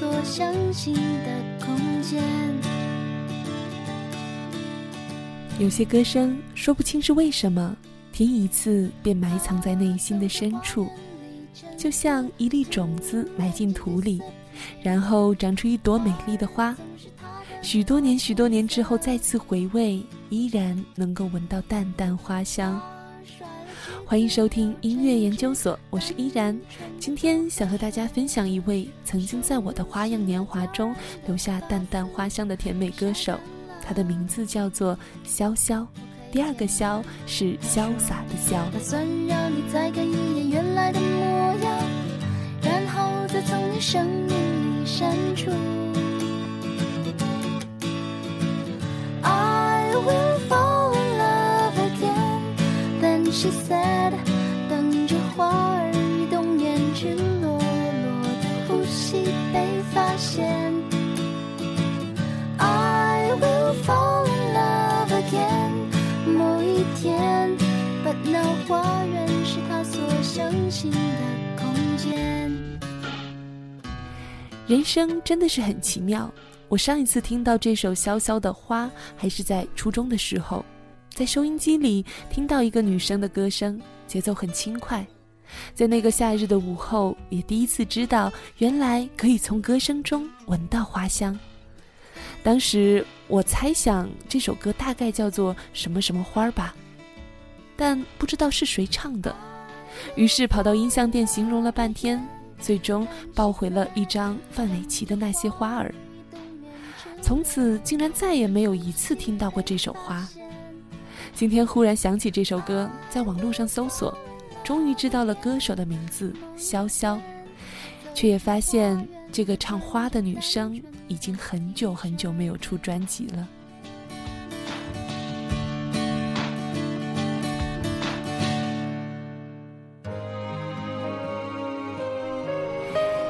所相信的空间。有些歌声说不清是为什么，听一次便埋藏在内心的深处，就像一粒种子埋进土里，然后长出一朵美丽的花。许多年、许多年之后再次回味，依然能够闻到淡淡花香。欢迎收听音乐研究所，我是依然。今天想和大家分享一位曾经在我的花样年华中留下淡淡花香的甜美歌手。她的名字叫做潇潇，第二个潇是潇洒的潇。打算让你再看一眼原来的模样，然后再从你生命里删除。I will fall she said，等着花儿移动，年轻裸裸的呼吸被发现。I will fall in love again，某一天，But now 花园是他所相信的空间。人生真的是很奇妙。我上一次听到这首潇潇的花，还是在初中的时候，在收音机里听到一个女生的歌声，节奏很轻快。在那个夏日的午后，也第一次知道，原来可以从歌声中闻到花香。当时我猜想这首歌大概叫做什么什么花儿吧，但不知道是谁唱的，于是跑到音像店形容了半天，最终抱回了一张范玮琪的那些花儿。从此竟然再也没有一次听到过这首花。今天忽然想起这首歌，在网络上搜索，终于知道了歌手的名字潇潇，却也发现这个唱花的女生已经很久很久没有出专辑了。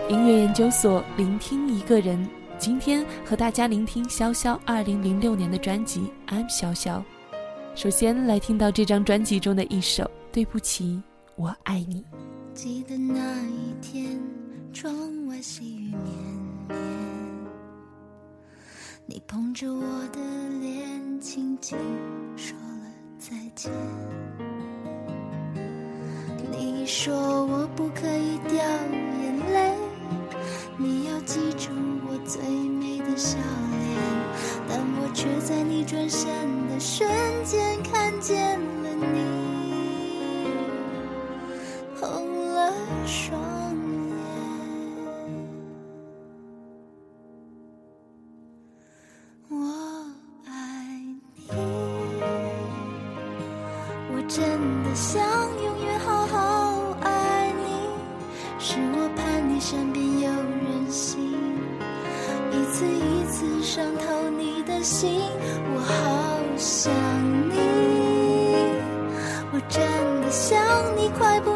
音乐研究所，聆听一个人。今天和大家聆听潇潇二零零六年的专辑《I'm 潇潇》。首先来听到这张专辑中的一首《对不起，我爱你》。记得那一天，窗外细雨绵绵，你捧着我的脸，轻轻说了再见。你说我不可以掉眼泪，你要记住我最美的笑脸，但我却在你转身瞬间看见了你。红了双眼。我爱你，我真的想永远好好爱你，是我盼你身边有人心，一次一次伤透你的心，我好想你。我真的想你快不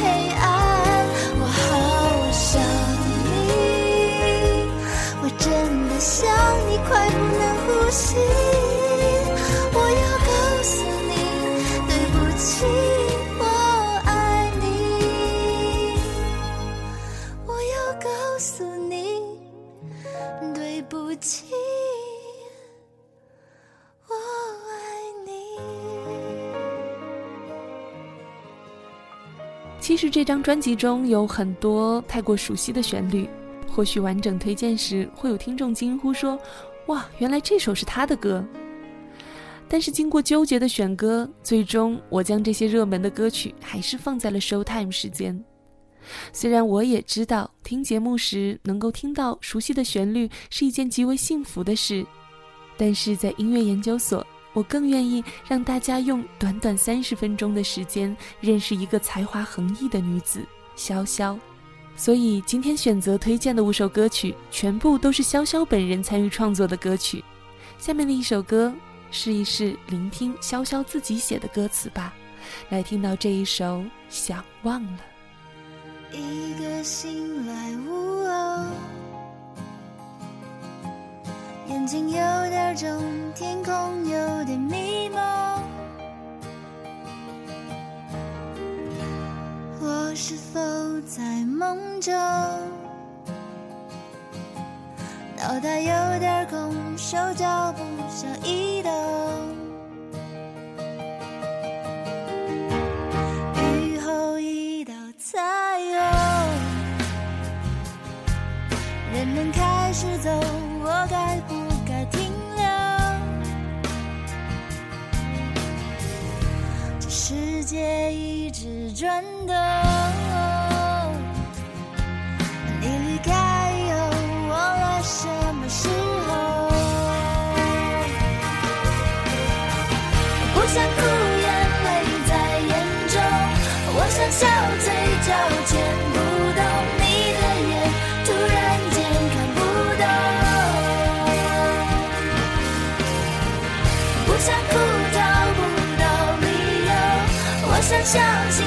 黑暗，我好想你，我真的想你快不能呼吸，其实这张专辑中有很多太过熟悉的旋律，或许完整推荐时会有听众惊呼说：“哇，原来这首是他的歌。”但是经过纠结的选歌，最终我将这些热门的歌曲还是放在了 Showtime 时间。虽然我也知道听节目时能够听到熟悉的旋律是一件极为幸福的事，但是在音乐研究所，我更愿意让大家用短短三十分钟的时间认识一个才华横溢的女子潇潇。所以今天选择推荐的五首歌曲，全部都是潇潇本人参与创作的歌曲。下面的一首歌，试一试聆听潇潇自己写的歌词吧。来听到这一首《想忘了》。一个醒来午后，眼睛有点肿，天空有点迷蒙。我是否在梦中？脑袋有点空，手脚不想移动。雨后一道彩虹，人们开始走，该不该停留？这世界一直转动，你离开以后，忘了什么时候？不想哭，眼泪在眼中。我想笑，嘴角牵不相信，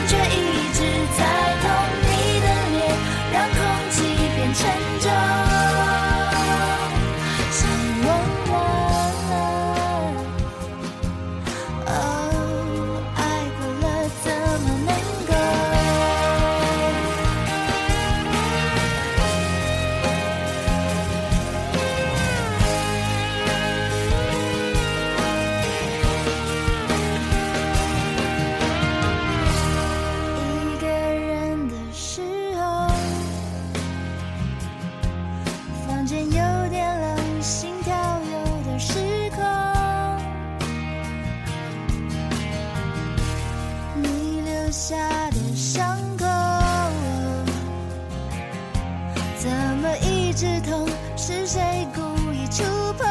直痛？是谁故意触碰？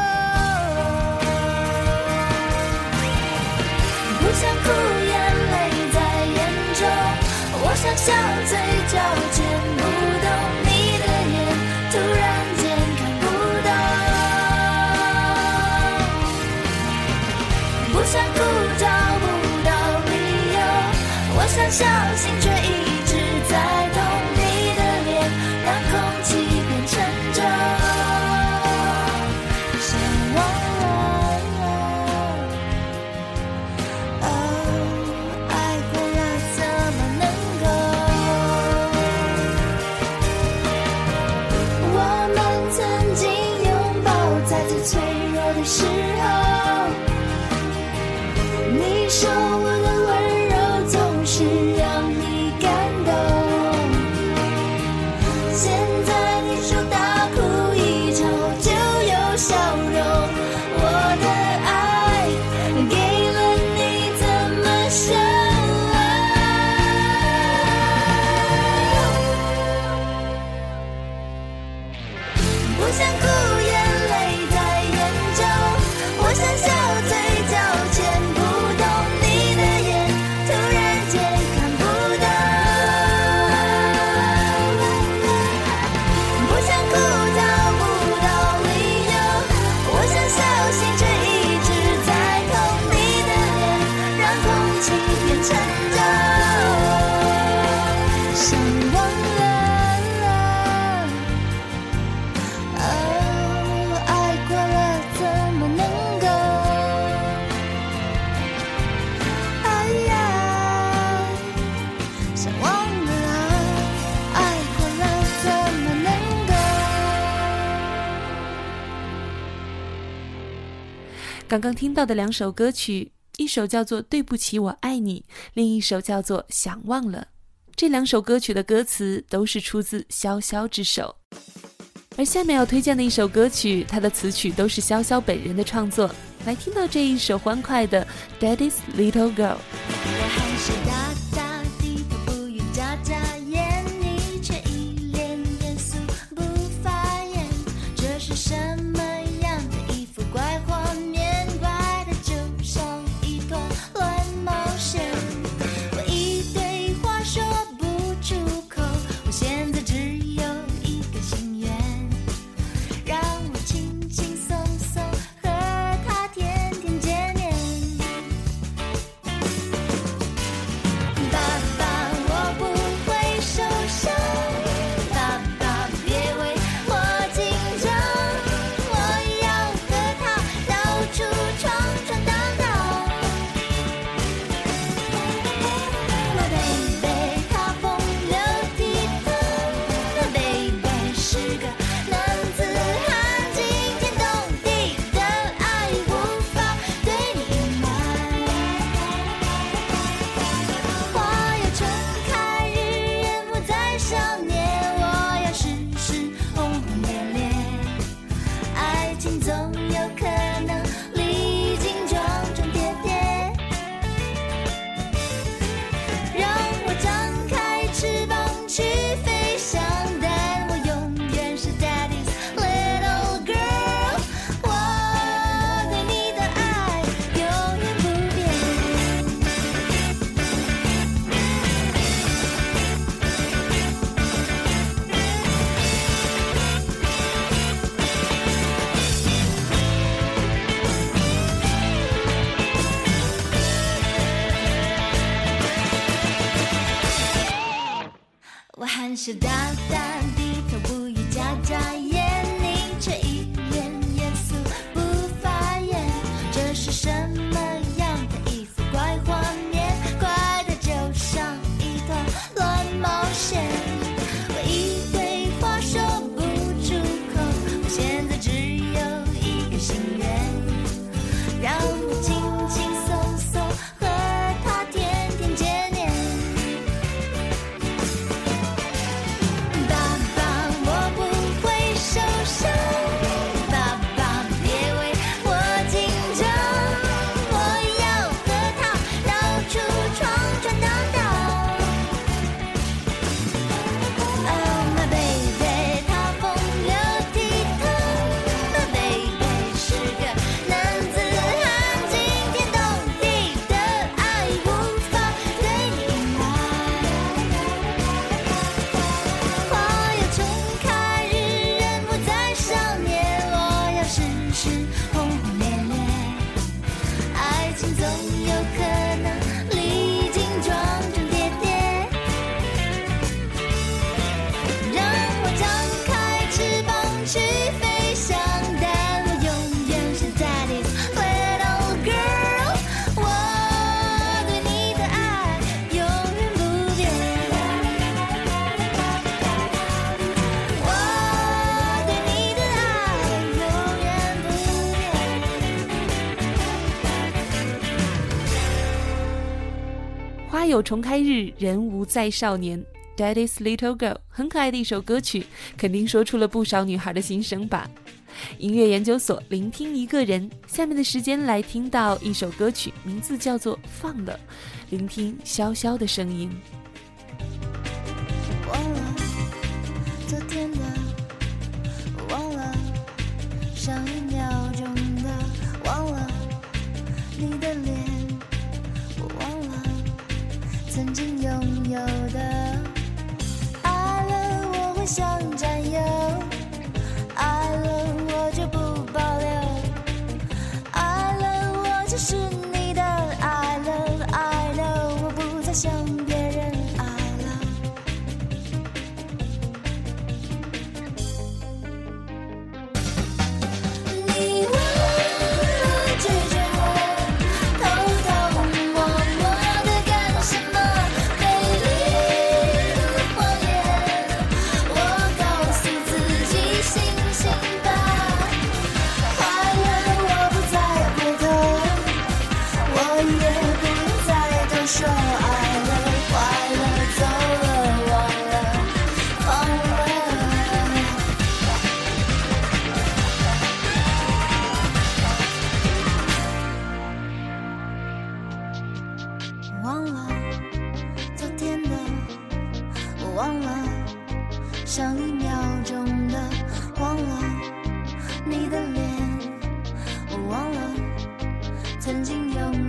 不想哭，眼泪在眼中。我想笑，嘴角牵不动你的眼，突然间看不懂。不想哭，找不到理由。我想笑，心，却刚刚听到的两首歌曲，一首叫做《对不起，我爱你》，另一首叫做《想忘了》。这两首歌曲的歌词都是出自潇潇之手。而下面要推荐的一首歌曲，它的词曲都是潇潇本人的创作。来听到这一首欢快的《Daddy's Little Girl》。我还是大有重开日，人无再少年。Daddy's Little Girl，很可爱的一首歌曲，肯定说出了不少女孩的心声吧。音乐研究所，聆听一个人。下面的时间来听到一首歌曲，名字叫做《放了》，聆听潇潇的声音。忘了昨天的，忘了上一拥有的。曾经拥有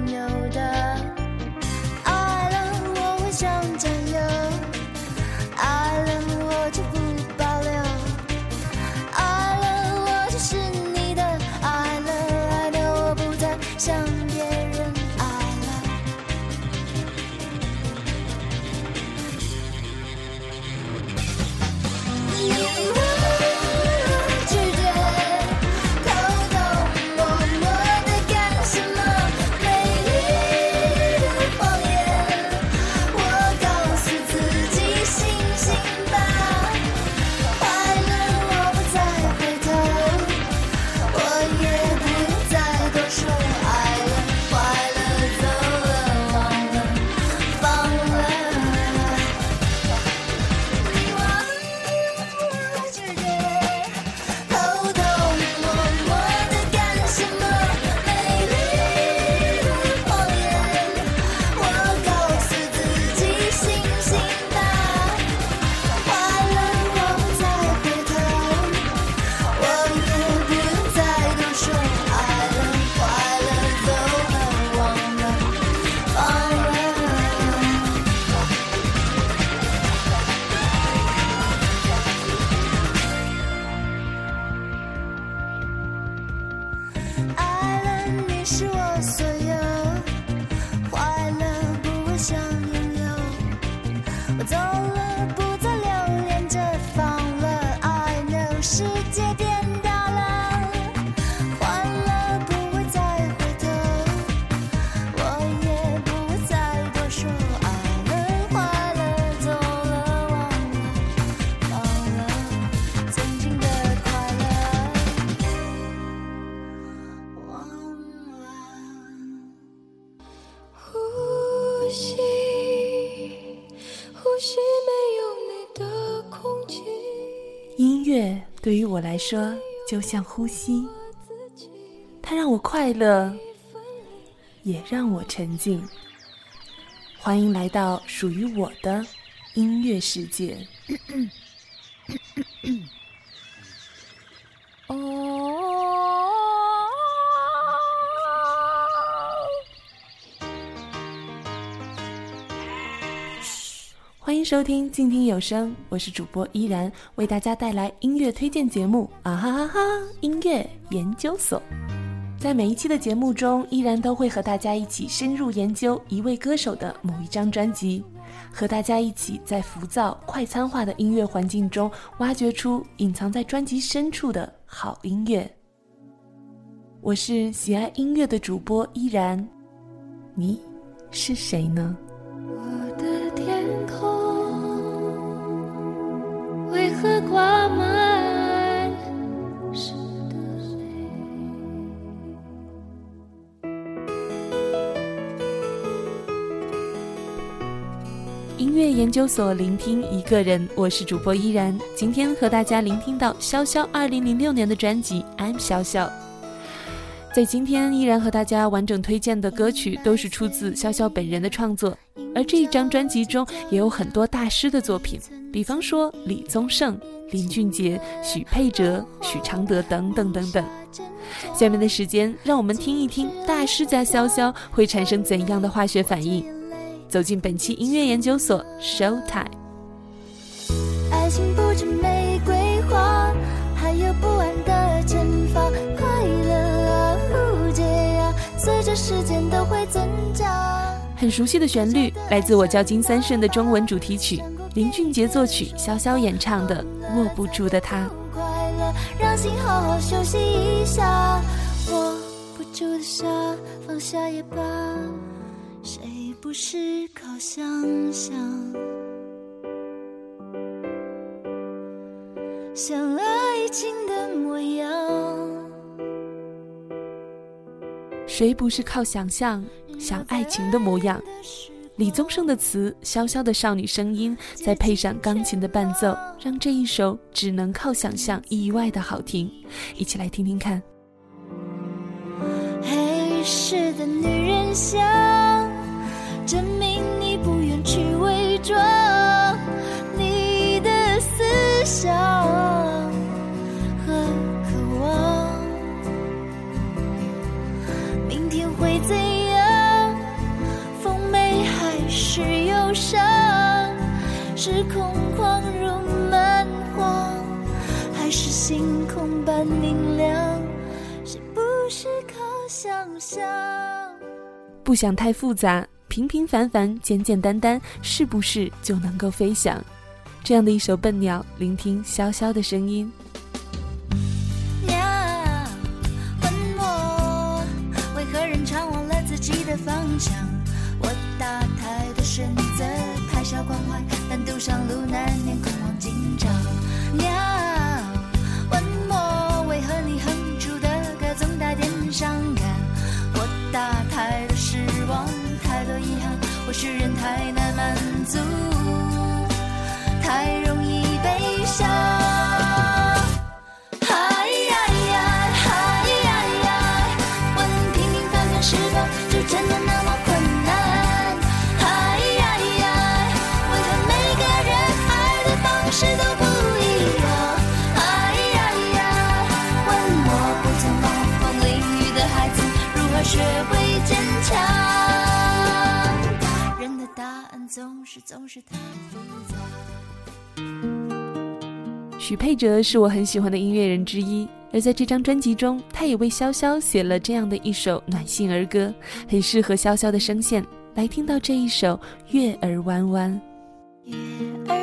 说就像呼吸，它让我快乐，也让我沉静。欢迎来到属于我的音乐世界。收听静听有声，我是主播依然，为大家带来音乐推荐节目啊哈哈哈！音乐研究所，在每一期的节目中，依然都会和大家一起深入研究一位歌手的某一张专辑，和大家一起在浮躁快餐化的音乐环境中，挖掘出隐藏在专辑深处的好音乐。我是喜爱音乐的主播依然，你是谁呢？我的天空为何挂满湿的泪？音乐研究所聆听一个人，我是主播依然。今天和大家聆听到潇潇二零零六年的专辑《I'm 潇潇》。在今天依然和大家完整推荐的歌曲都是出自潇潇本人的创作，而这一张专辑中也有很多大师的作品，比方说李宗盛、林俊杰、许佩哲、许常德等等等等。下面的时间，让我们听一听大师加潇潇会产生怎样的化学反应。走进本期音乐研究所，Show Time。爱情不止玫瑰花，还有不安的惩罚。快乐啊，误解啊，随着时间都会增加。很熟悉的旋律，来自我叫金三顺的中文主题曲，林俊杰作曲，潇潇演唱的《握不住的他》。快乐，让心好好休息一下。握不住的沙，放下也罢。谁不是靠想象？像爱情的模样。谁不是靠想象想爱情的模样？李宗盛的词，潇潇的少女声音，再配上钢琴的伴奏，让这一首只能靠想象意外的好听。一起来听听看。黑市的女人香，证明你不愿去伪装是空旷如蛮荒，还是星空般明亮？是不是靠想象？不想太复杂，平平凡凡，简简单单，是不是就能够飞翔？这样的一首笨鸟，聆听潇潇的声音。为何人常忘了自己的方向？我答太多选择太少关是人太难满足，是总是太复杂。许佩哲是我很喜欢的音乐人之一，而在这张专辑中，他也为潇潇写了这样的一首暖心儿歌，很适合潇潇的声线。来听到这一首《月儿弯弯》。月儿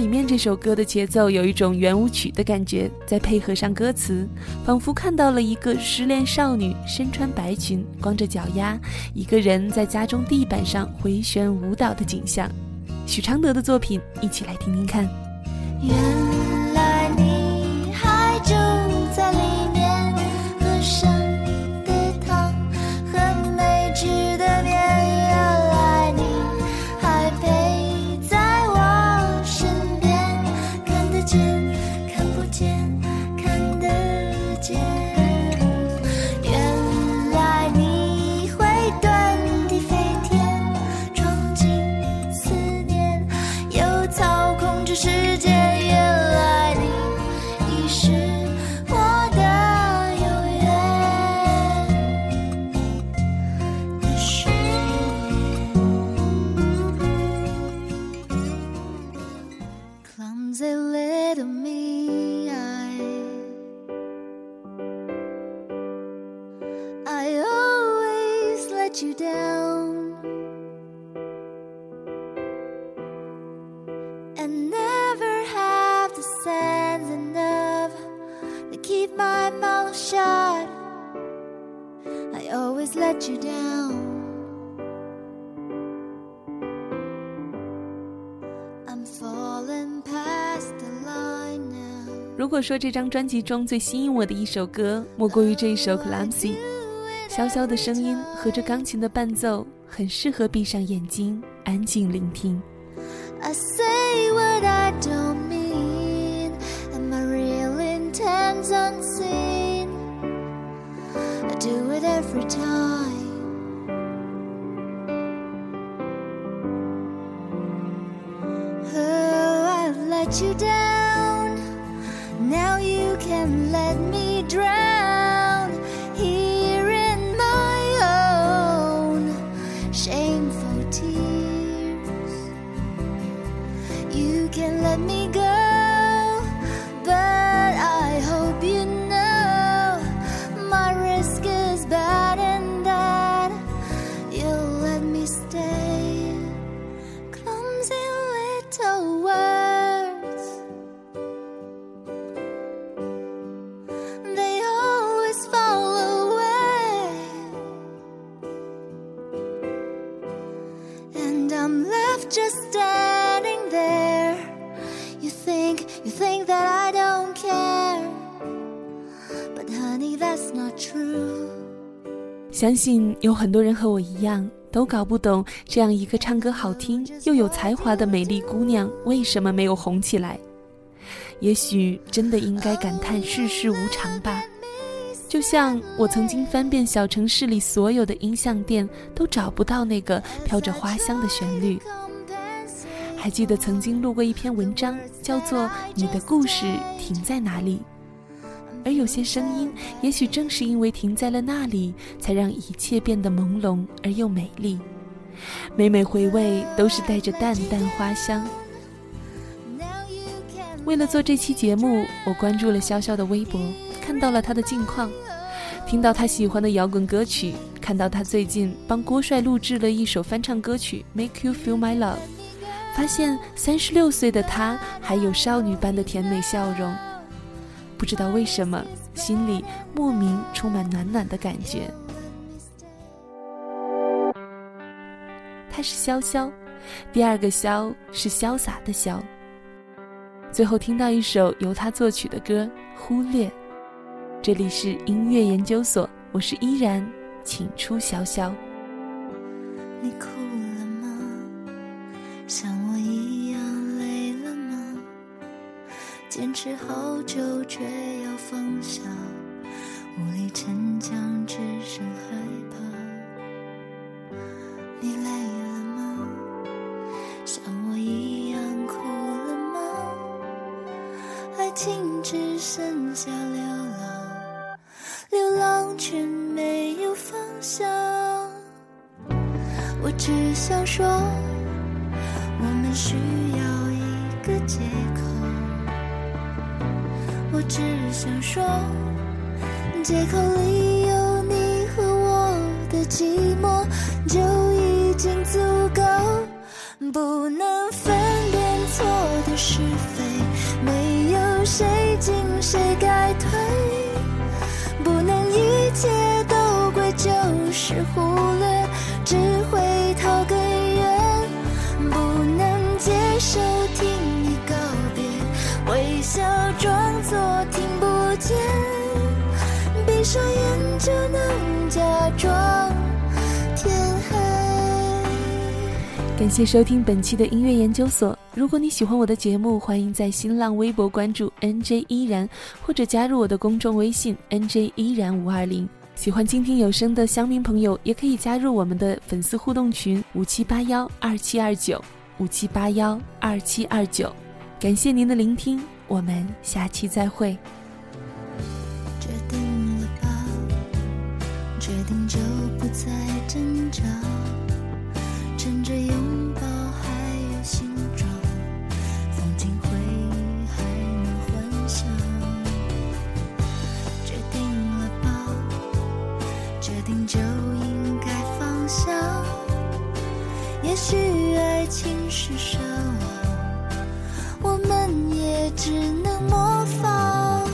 里面这首歌的节奏有一种圆舞曲的感觉，再配合上歌词，仿佛看到了一个失恋少女身穿白裙，光着脚丫，一个人在家中地板上回旋舞蹈的景象。许常德的作品，一起来听听看。果说这张专辑中最吸引我的一首歌，莫过于这一首《Clumsy》。潇潇的声音和这钢琴的伴奏，很适合闭上眼睛，安静聆听。I say what I don't mean, and my real intent's unseen. I do it every time. 相信有很多人和我一样，都搞不懂这样一个唱歌好听又有才华的美丽姑娘为什么没有红起来。也许真的应该感叹世事无常吧。就像我曾经翻遍小城市里所有的音像店，都找不到那个飘着花香的旋律。还记得曾经录过一篇文章，叫做《你的故事停在哪里》。而有些声音，也许正是因为停在了那里，才让一切变得朦胧而又美丽。每每回味，都是带着淡淡花香。为了做这期节目，我关注了潇潇的微博，看到了他的近况，听到他喜欢的摇滚歌曲，看到他最近帮郭帅录制了一首翻唱歌曲《Make You Feel My Love》，发现三十六岁的他还有少女般的甜美笑容。不知道为什么，心里莫名充满暖暖的感觉。他是潇潇，第二个潇是潇洒的潇。最后听到一首由他作曲的歌《忽略》，这里是音乐研究所，我是依然，请出潇潇。你哭坚持好久却要放下，无力逞强，只剩害怕。你累了吗？像我一样哭了吗？爱情只剩下流浪，流浪却没有方向。我只想说，我们需要一个借口。只想说，借口里有你和我的寂寞就已经足够。不能分辨错的是非，没有谁闭上眼就能假装天黑。感谢收听本期的音乐研究所。如果你喜欢我的节目，欢迎在新浪微博关注 NJ 依然，或者加入我的公众微信 NJ 依然五二零。喜欢倾听有声的乡民朋友，也可以加入我们的粉丝互动群五七八幺二七二九五七八幺二七二九。感谢您的聆听，我们下期再会。情是奢望，我们也只能模仿。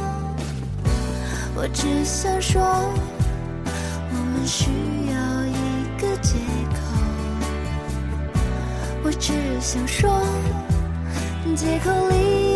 我只想说，我们需要一个借口。我只想说，借口里